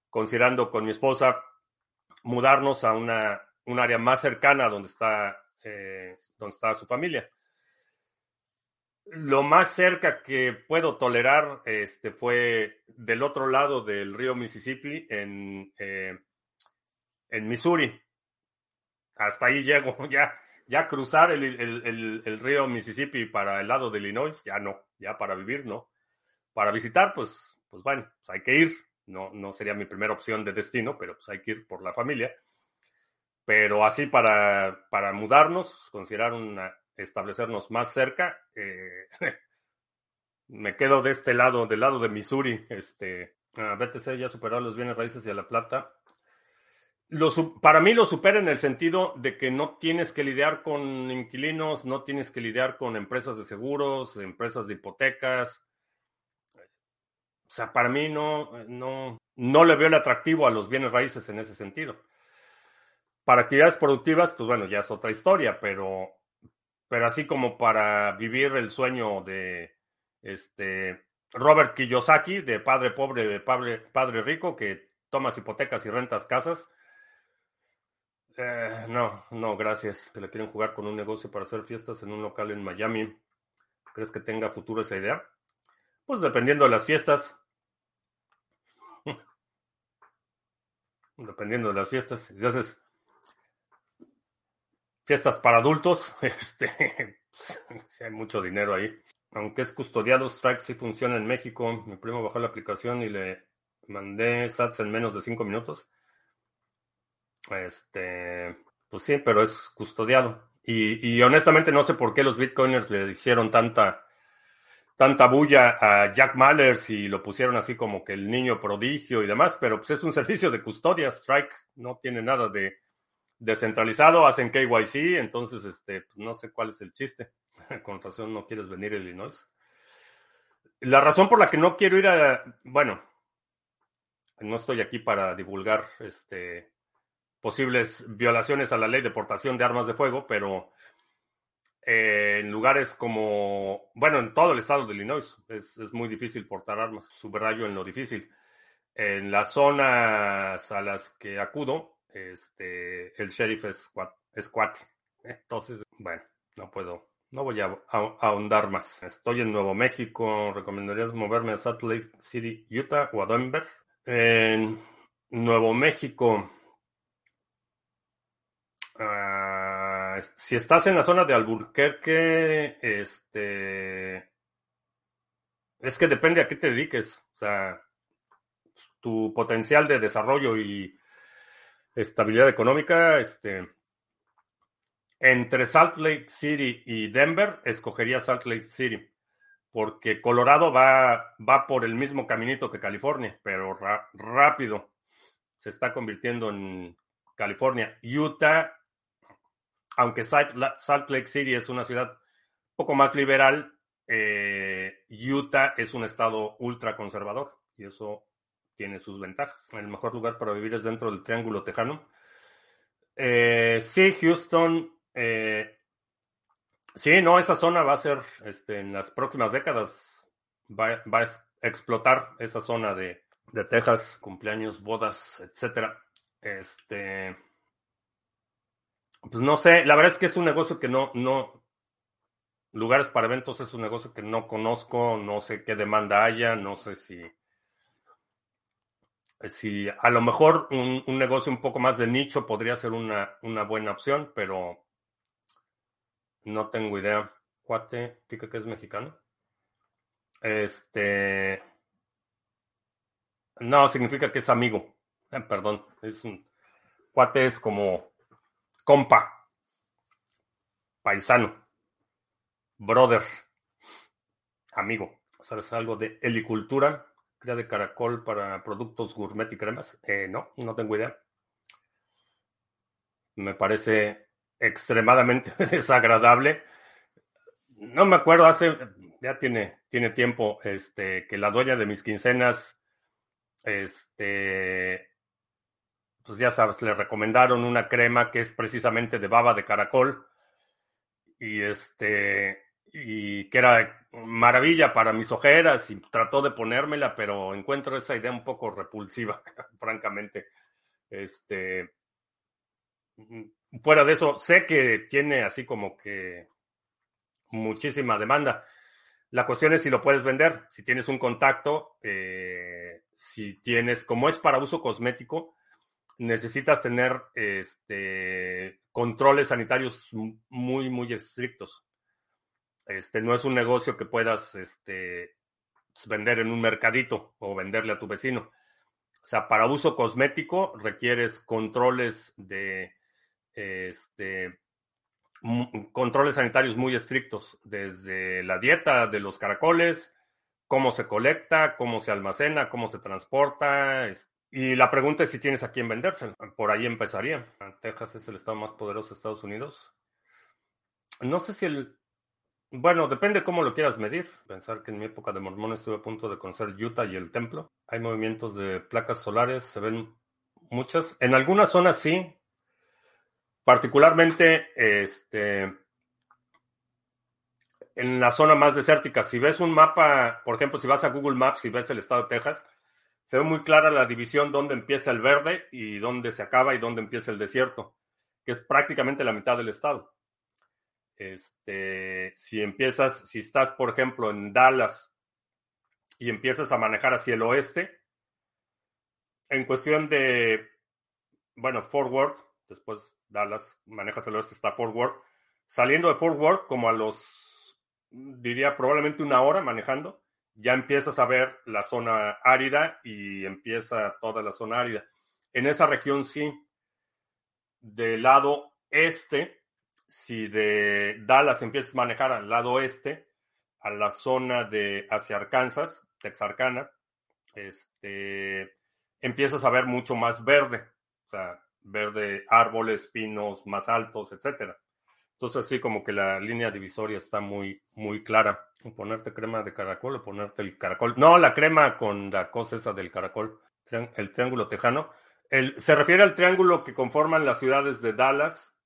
considerando con mi esposa mudarnos a una un área más cercana donde está eh, donde está su familia. Lo más cerca que puedo tolerar este, fue del otro lado del río Mississippi, en, eh, en Missouri. Hasta ahí llego, ya, ya cruzar el, río Mississippi para el lado de Illinois, ya no, ya para vivir, no. Para visitar, pues, pues bueno, pues hay que ir. No, no sería mi primera opción de destino, pero pues hay que ir por la familia. Pero así para, para mudarnos, considerar una, establecernos más cerca, eh, me quedo de este lado, del lado de Missouri. Este, BTC ya superó los bienes raíces y a la plata. Para mí lo supera en el sentido de que no tienes que lidiar con inquilinos, no tienes que lidiar con empresas de seguros, empresas de hipotecas. O sea, para mí no, no, no le veo el atractivo a los bienes raíces en ese sentido. Para actividades productivas, pues bueno, ya es otra historia, pero, pero así como para vivir el sueño de este Robert Kiyosaki, de padre pobre, de padre, padre rico, que tomas hipotecas y rentas casas. Eh, no, no, gracias. Que le quieren jugar con un negocio para hacer fiestas en un local en Miami. ¿Crees que tenga futuro esa idea? Pues dependiendo de las fiestas. dependiendo de las fiestas. Entonces, fiestas para adultos, este, pues, hay mucho dinero ahí. Aunque es custodiado, Strike sí funciona en México. Mi primo bajó la aplicación y le mandé sats en menos de cinco minutos. Este, pues sí, pero es custodiado. Y, y, honestamente no sé por qué los bitcoiners le hicieron tanta, tanta bulla a Jack Mallers y lo pusieron así como que el niño prodigio y demás, pero pues es un servicio de custodia. Strike no tiene nada de, descentralizado, hacen KYC, entonces este, pues, no sé cuál es el chiste. Con razón no quieres venir a Illinois. La razón por la que no quiero ir a, bueno, no estoy aquí para divulgar este, posibles violaciones a la ley de portación de armas de fuego, pero eh, en lugares como, bueno, en todo el estado de Illinois es, es muy difícil portar armas, subrayo en lo difícil. En las zonas a las que acudo, este, el sheriff es, es cuate. Entonces, bueno, no puedo, no voy a, ahondar más. Estoy en Nuevo México. ¿Recomendarías moverme a Salt Lake City, Utah o a Denver? En Nuevo México. Ah, si estás en la zona de Albuquerque, este. Es que depende a qué te dediques. O sea, tu potencial de desarrollo y estabilidad económica, este, entre Salt Lake City y Denver, escogería Salt Lake City, porque Colorado va, va por el mismo caminito que California, pero rápido se está convirtiendo en California. Utah, aunque Salt, Lake City es una ciudad un poco más liberal, eh, Utah es un estado ultra conservador y eso tiene sus ventajas. El mejor lugar para vivir es dentro del Triángulo Tejano. Eh, sí, Houston. Eh, sí, no, esa zona va a ser este, en las próximas décadas. Va, a explotar esa zona de, de Texas, cumpleaños, bodas, etcétera. Este. Pues no sé, la verdad es que es un negocio que no, no, lugares para eventos es un negocio que no conozco, no sé qué demanda haya, no sé si si a lo mejor un, negocio un poco más de nicho podría ser una, buena opción, pero no tengo idea. Cuate, pica que es mexicano. Este. No, significa que es amigo. Eh, perdón, es un cuate, es como compa, paisano, brother, amigo. ¿Sabes algo de helicultura? Cría de caracol para productos gourmet y cremas. Eh, no, no tengo idea. Me parece extremadamente desagradable. No me acuerdo, hace, ya tiene, tiene tiempo, este, que la dueña de mis quincenas, este, pues ya sabes, le recomendaron una crema que es precisamente de baba de caracol y este, y que era maravilla para mis ojeras y trató de ponérmela, pero encuentro esa idea un poco repulsiva, francamente. Este, fuera de eso, sé que tiene así como que muchísima demanda. La cuestión es si lo puedes vender, si tienes un contacto, eh, si tienes, como es para uso cosmético, necesitas tener este, controles sanitarios muy, muy estrictos. Este, no es un negocio que puedas este, vender en un mercadito o venderle a tu vecino. O sea, para uso cosmético requieres controles de este, controles sanitarios muy estrictos, desde la dieta de los caracoles, cómo se colecta, cómo se almacena, cómo se transporta. Y la pregunta es si tienes a quién vendérselo. Por ahí empezaría. Texas es el estado más poderoso de Estados Unidos. No sé si el... Bueno, depende cómo lo quieras medir. Pensar que en mi época de mormón estuve a punto de conocer Utah y el templo. Hay movimientos de placas solares, se ven muchas. En algunas zonas sí, particularmente este, en la zona más desértica. Si ves un mapa, por ejemplo, si vas a Google Maps y ves el estado de Texas, se ve muy clara la división donde empieza el verde y dónde se acaba y dónde empieza el desierto, que es prácticamente la mitad del estado. Este, si empiezas, si estás, por ejemplo, en Dallas y empiezas a manejar hacia el oeste, en cuestión de, bueno, forward, después Dallas, manejas el oeste, está Fort Worth. Saliendo de Fort Worth, como a los, diría probablemente una hora manejando, ya empiezas a ver la zona árida y empieza toda la zona árida. En esa región sí, del lado este, si de Dallas empiezas a manejar al lado oeste, a la zona de hacia Arkansas, Texarkana, este, empiezas a ver mucho más verde. O sea, verde árboles, pinos más altos, etcétera. Entonces, así como que la línea divisoria está muy, muy clara. Ponerte crema de caracol o ponerte el caracol. No, la crema con la cosa esa del caracol, el triángulo tejano. Se refiere al triángulo que conforman las ciudades de Dallas,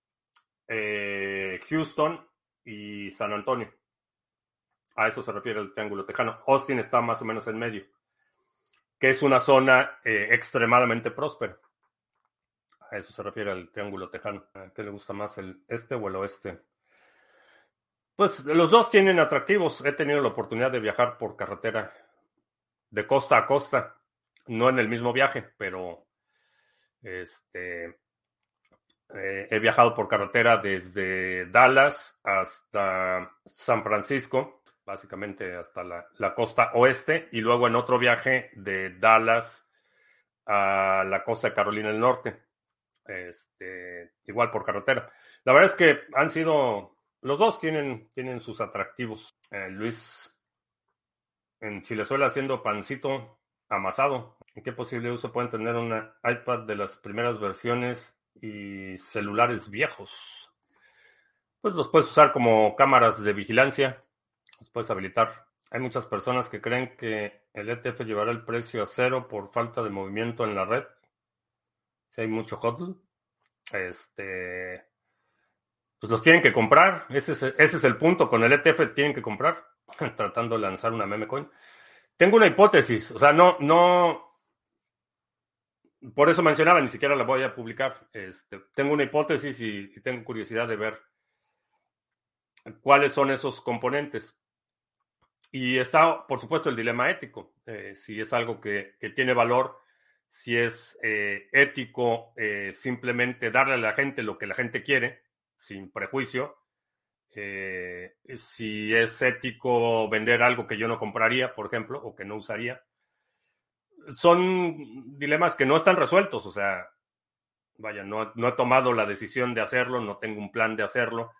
eh, Houston y San Antonio. A eso se refiere el triángulo tejano. Austin está más o menos en medio, que es una zona eh, extremadamente próspera. A eso se refiere al triángulo tejano. ¿A qué le gusta más, el este o el oeste? Pues los dos tienen atractivos. He tenido la oportunidad de viajar por carretera de costa a costa. No en el mismo viaje, pero este eh, he viajado por carretera desde Dallas hasta San Francisco, básicamente hasta la, la, costa oeste, y luego en otro viaje de Dallas a la costa de Carolina del Norte este, igual por carretera. La verdad es que han sido, los dos tienen, tienen sus atractivos. Eh, Luis en Chilezuela haciendo pancito amasado. ¿En qué posible uso pueden tener una iPad de las primeras versiones y celulares viejos? Pues los puedes usar como cámaras de vigilancia, los puedes habilitar. Hay muchas personas que creen que el ETF llevará el precio a cero por falta de movimiento en la red si hay mucho hodl, este, pues los tienen que comprar. Ese es, el punto. Con el ETF tienen que comprar, tratando de lanzar una meme coin. Tengo una hipótesis, o sea, no, no, por eso mencionaba, ni siquiera la voy a publicar. Este, tengo una hipótesis y, tengo curiosidad de ver cuáles son esos componentes. Y está, por supuesto, el dilema ético. Eh, si es algo que, tiene valor, si es eh, ético eh, simplemente darle a la gente lo que la gente quiere, sin prejuicio, eh, si es ético vender algo que yo no compraría, por ejemplo, o que no usaría. son dilemas que no están resueltos, o sea, vaya, no, no he tomado la decisión de hacerlo, no tengo un plan de hacerlo,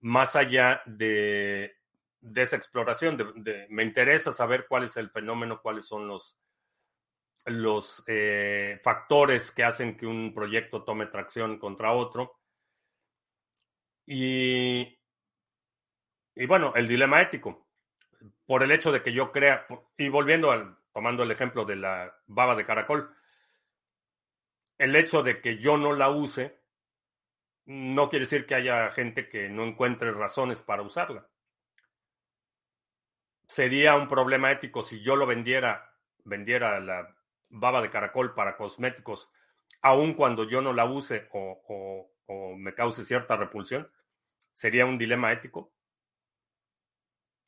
más allá de, de esa exploración, me interesa saber cuál es el fenómeno, cuáles son los, los eh, factores que hacen que un proyecto tome tracción contra otro. Y, y bueno, el dilema ético, por el hecho de que yo crea, y volviendo al, tomando el ejemplo de la baba de caracol, el hecho de que yo no la use no quiere decir que haya gente que no encuentre razones para usarla. Sería un problema ético si yo lo vendiera, vendiera la baba de caracol para cosméticos, aun cuando yo no la use o, me cause cierta repulsión. Sería un dilema ético.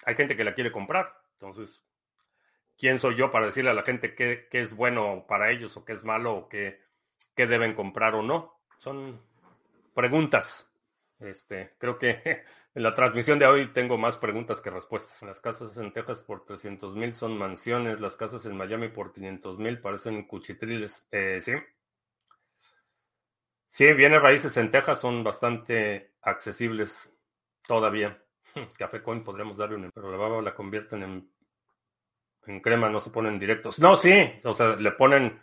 Hay gente que la quiere comprar, entonces, ¿quién soy yo para decirle a la gente qué, es bueno para ellos o qué es malo o qué deben comprar o no? Son preguntas. Este, creo que en la transmisión de hoy tengo más preguntas que respuestas. Las casas en Texas por 300 mil son mansiones, las casas en Miami por 500 mil parecen cuchitriles. Eh, sí. Sí, bienes raíces en Texas son bastante accesibles todavía. Café Coin podríamos darle un... Pero la baba la convierten en, en crema, no se ponen directos. No, sí, o sea, le ponen...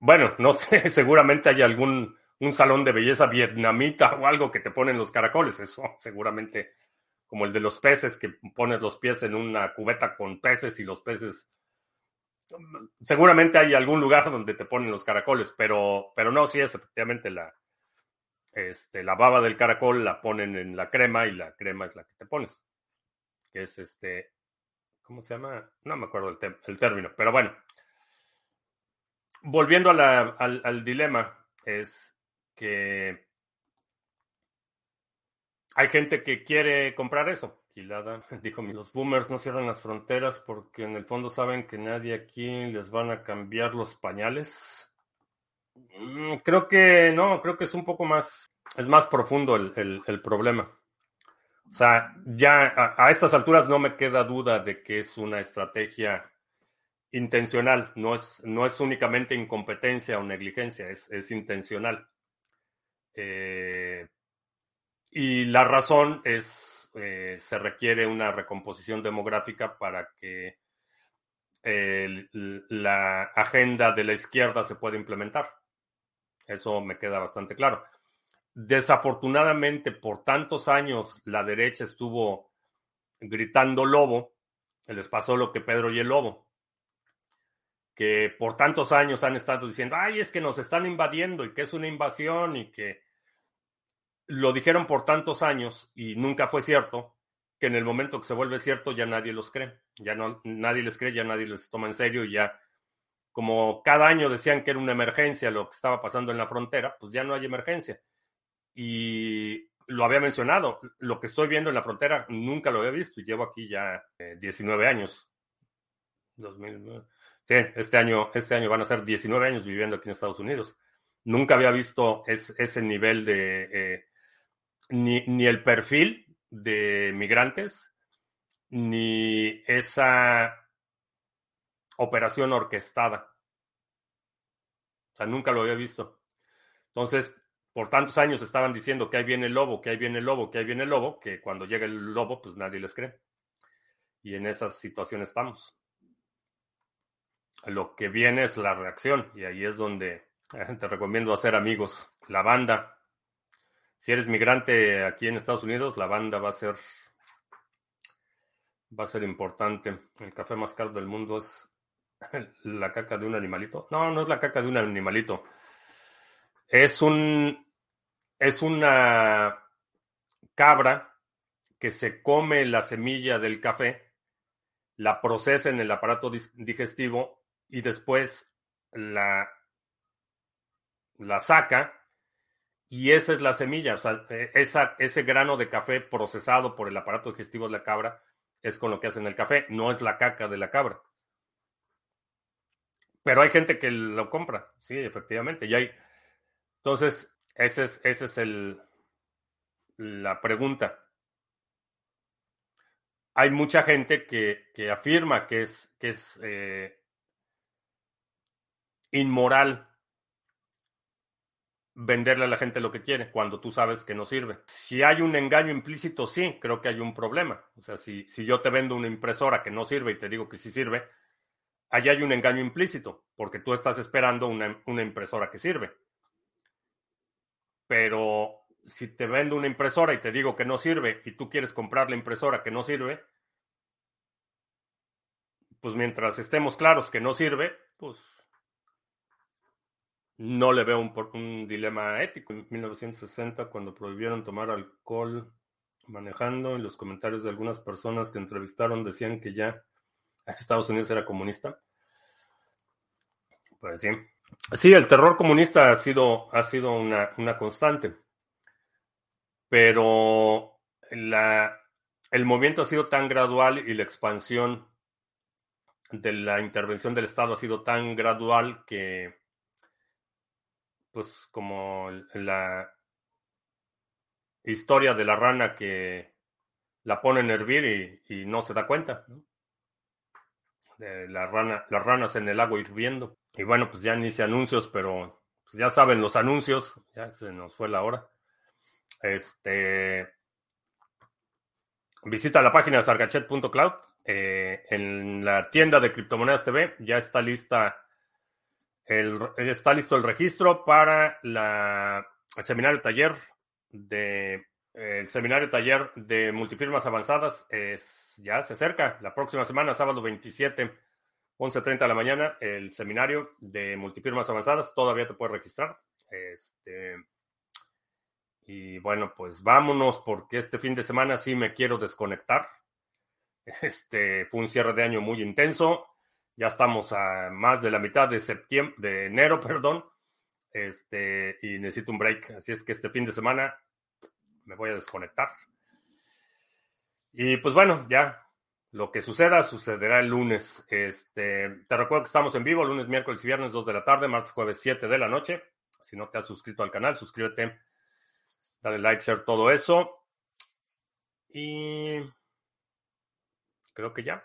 Bueno, no sé, seguramente hay algún un salón de belleza vietnamita o algo que te ponen los caracoles. Eso seguramente como el de los peces, que pones los pies en una cubeta con peces y los peces. Seguramente hay algún lugar donde te ponen los caracoles, pero, pero no, sí es efectivamente la, este, la baba del caracol la ponen en la crema y la crema es la que te pones. Que es este, ¿cómo se llama? No me acuerdo el, término, pero bueno. Volviendo al, al dilema, es que hay gente que quiere comprar eso. Gilada dijo, los boomers no cierran las fronteras porque en el fondo saben que nadie aquí les van a cambiar los pañales. Mm, creo que no, creo que es un poco más, es más profundo el, problema. O sea, ya a, estas alturas no me queda duda de que es una estrategia intencional, no es, no es únicamente incompetencia o negligencia, es, es intencional. Eh, y la razón es, eh, se requiere una recomposición demográfica para que la agenda de la izquierda se pueda implementar. Eso me queda bastante claro. Desafortunadamente, por tantos años la derecha estuvo gritando lobo, les pasó lo que Pedro y el lobo, que por tantos años han estado diciendo, ay, es que nos están invadiendo y que es una invasión y que lo dijeron por tantos años y nunca fue cierto, que en el momento que se vuelve cierto ya nadie los cree, ya no, nadie les cree, ya nadie les toma en serio y ya, como cada año decían que era una emergencia lo que estaba pasando en la frontera, pues ya no hay emergencia. Y lo había mencionado, lo que estoy viendo en la frontera nunca lo había visto y llevo aquí ya 19 eh, años. 2009. Sí, este año, este año van a ser 19 años viviendo aquí en Estados Unidos. Nunca había visto ese nivel de eh, ni, el perfil de migrantes, ni esa operación orquestada. O sea, nunca lo había visto. Entonces, por tantos años estaban diciendo que ahí viene el lobo, que ahí viene el lobo, que ahí viene el lobo, que cuando llega el lobo, pues nadie les cree. Y en esa situación estamos. Lo que viene es la reacción y ahí es donde te recomiendo hacer amigos. La banda, si eres migrante aquí en Estados Unidos, la banda va a ser va a ser importante. El café más caro del mundo es la caca de un animalito. No, no es la caca de un animalito. Es un es una cabra que se come la semilla del café, la procesa en el aparato digestivo y después la, la saca y esa es la semilla, o sea, e, esa, ese grano de café procesado por el aparato digestivo de la cabra es con lo que hacen el café, no es la caca de la cabra. Pero hay gente que lo compra, sí, efectivamente. Y hay. Entonces, ese es, ese es el, la pregunta. Hay mucha gente que, que afirma que es, que es eh, inmoral venderle a la gente lo que quiere cuando tú sabes que no sirve. Si hay un engaño implícito, sí, creo que hay un problema. O sea, si, si yo te vendo una impresora que no sirve y te digo que sí sirve, allá hay un engaño implícito, porque tú estás esperando una, una impresora que sirve. Pero si te vendo una impresora y te digo que no sirve y tú quieres comprar la impresora que no sirve, pues mientras estemos claros que no sirve, pues no le veo un, un dilema ético. En 1960, cuando prohibieron tomar alcohol manejando, y los comentarios de algunas personas que entrevistaron decían que ya Estados Unidos era comunista. Pues sí. Sí, el terror comunista ha sido, ha sido una, una constante. Pero la, el movimiento ha sido tan gradual y la expansión de la intervención del Estado ha sido tan gradual que pues como la historia de la rana que la pone a hervir y, no se da cuenta. De la rana, las ranas en el agua hirviendo. Y bueno, pues ya ni hice anuncios, pero pues ya saben los anuncios, ya se nos fue la hora. Este visita la página sargachet.cloud. Eh, en la tienda de criptomonedas TV ya está lista está listo el registro para el seminario taller de el seminario taller de multifirmas avanzadas es, ya se acerca. La próxima semana, sábado 27, 11.30 de la mañana, el seminario de multifirmas avanzadas. Todavía te puedes registrar. Este, y bueno, pues vámonos porque este fin de semana sí me quiero desconectar. Este fue un cierre de año muy intenso. Ya estamos a más de la mitad de septiembre, de enero, perdón. Este, y necesito un break. Así es que este fin de semana me voy a desconectar. Y pues bueno, ya lo que suceda, sucederá el lunes. Este, te recuerdo que estamos en vivo lunes, miércoles y viernes, 2 de la tarde, martes, jueves, 7 de la noche. Si no te has suscrito al canal, suscríbete, dale like, share, todo eso. Y creo que ya.